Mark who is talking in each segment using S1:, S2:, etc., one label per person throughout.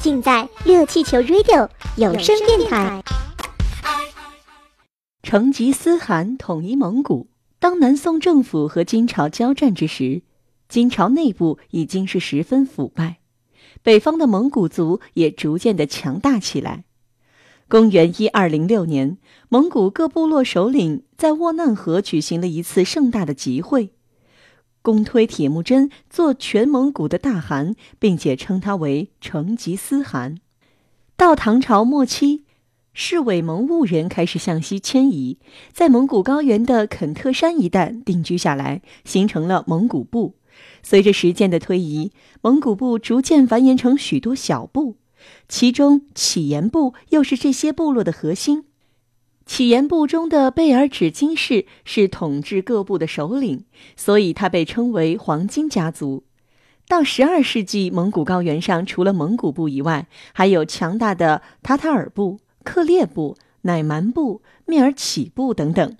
S1: 尽在热气球 Radio 有声电台。
S2: 成吉思汗统一蒙古。当南宋政府和金朝交战之时，金朝内部已经是十分腐败，北方的蒙古族也逐渐的强大起来。公元一二零六年，蒙古各部落首领在沃难河举行了一次盛大的集会，公推铁木真做全蒙古的大汗，并且称他为成吉思汗。到唐朝末期。是伪蒙兀人开始向西迁移，在蒙古高原的肯特山一带定居下来，形成了蒙古部。随着时间的推移，蒙古部逐渐繁衍成许多小部，其中乞颜部又是这些部落的核心。乞颜部中的贝尔纸金氏是统治各部的首领，所以他被称为黄金家族。到十二世纪，蒙古高原上除了蒙古部以外，还有强大的塔塔尔部。克烈部、乃蛮部、蔑尔乞部等等，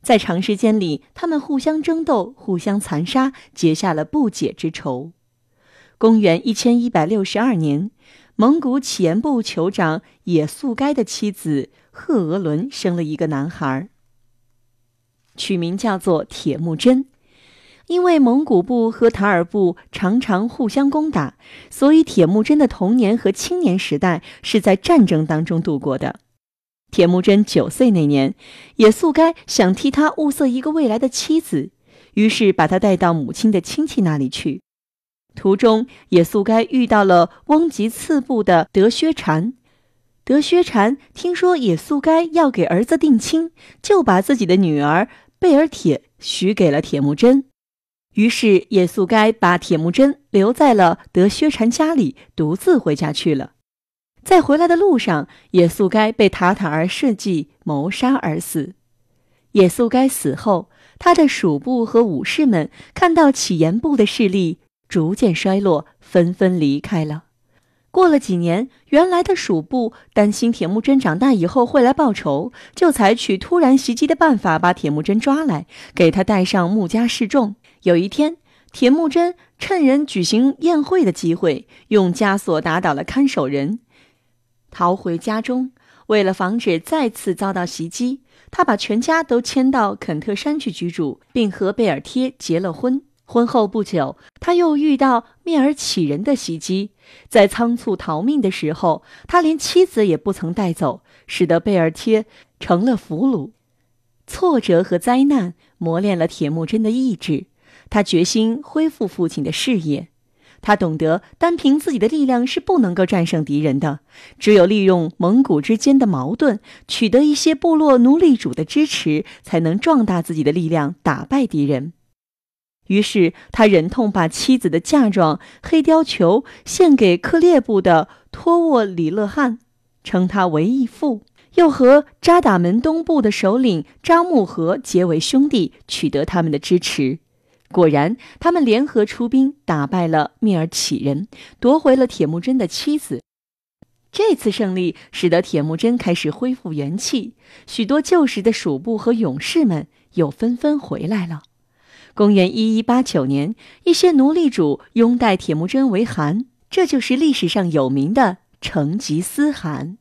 S2: 在长时间里，他们互相争斗，互相残杀，结下了不解之仇。公元一千一百六十二年，蒙古乞颜部酋长也速该的妻子赫额伦生了一个男孩，取名叫做铁木真。因为蒙古部和塔尔部常常互相攻打，所以铁木真的童年和青年时代是在战争当中度过的。铁木真九岁那年，也速该想替他物色一个未来的妻子，于是把他带到母亲的亲戚那里去。途中，也速该遇到了翁吉次部的德薛禅。德薛禅听说也速该要给儿子定亲，就把自己的女儿贝尔铁许给了铁木真。于是，也速该把铁木真留在了德薛禅家里，独自回家去了。在回来的路上，也速该被塔塔儿设计谋杀而死。也速该死后，他的属部和武士们看到乞颜部的势力逐渐衰落，纷纷离开了。过了几年，原来的属部担心铁木真长大以后会来报仇，就采取突然袭击的办法，把铁木真抓来，给他戴上木枷示众。有一天，铁木真趁人举行宴会的机会，用枷锁打倒了看守人，逃回家中。为了防止再次遭到袭击，他把全家都迁到肯特山去居住，并和贝尔贴结了婚。婚后不久，他又遇到蔑尔乞人的袭击，在仓促逃命的时候，他连妻子也不曾带走，使得贝尔贴成了俘虏。挫折和灾难磨练了铁木真的意志。他决心恢复父亲的事业，他懂得单凭自己的力量是不能够战胜敌人的，只有利用蒙古之间的矛盾，取得一些部落奴隶主的支持，才能壮大自己的力量，打败敌人。于是，他忍痛把妻子的嫁妆黑貂裘献给克烈部的托沃里勒汗，称他为义父，又和扎达门东部的首领扎木合结为兄弟，取得他们的支持。果然，他们联合出兵，打败了蔑尔乞人，夺回了铁木真的妻子。这次胜利使得铁木真开始恢复元气，许多旧时的属部和勇士们又纷纷回来了。公元一一八九年，一些奴隶主拥戴铁木真为汗，这就是历史上有名的成吉思汗。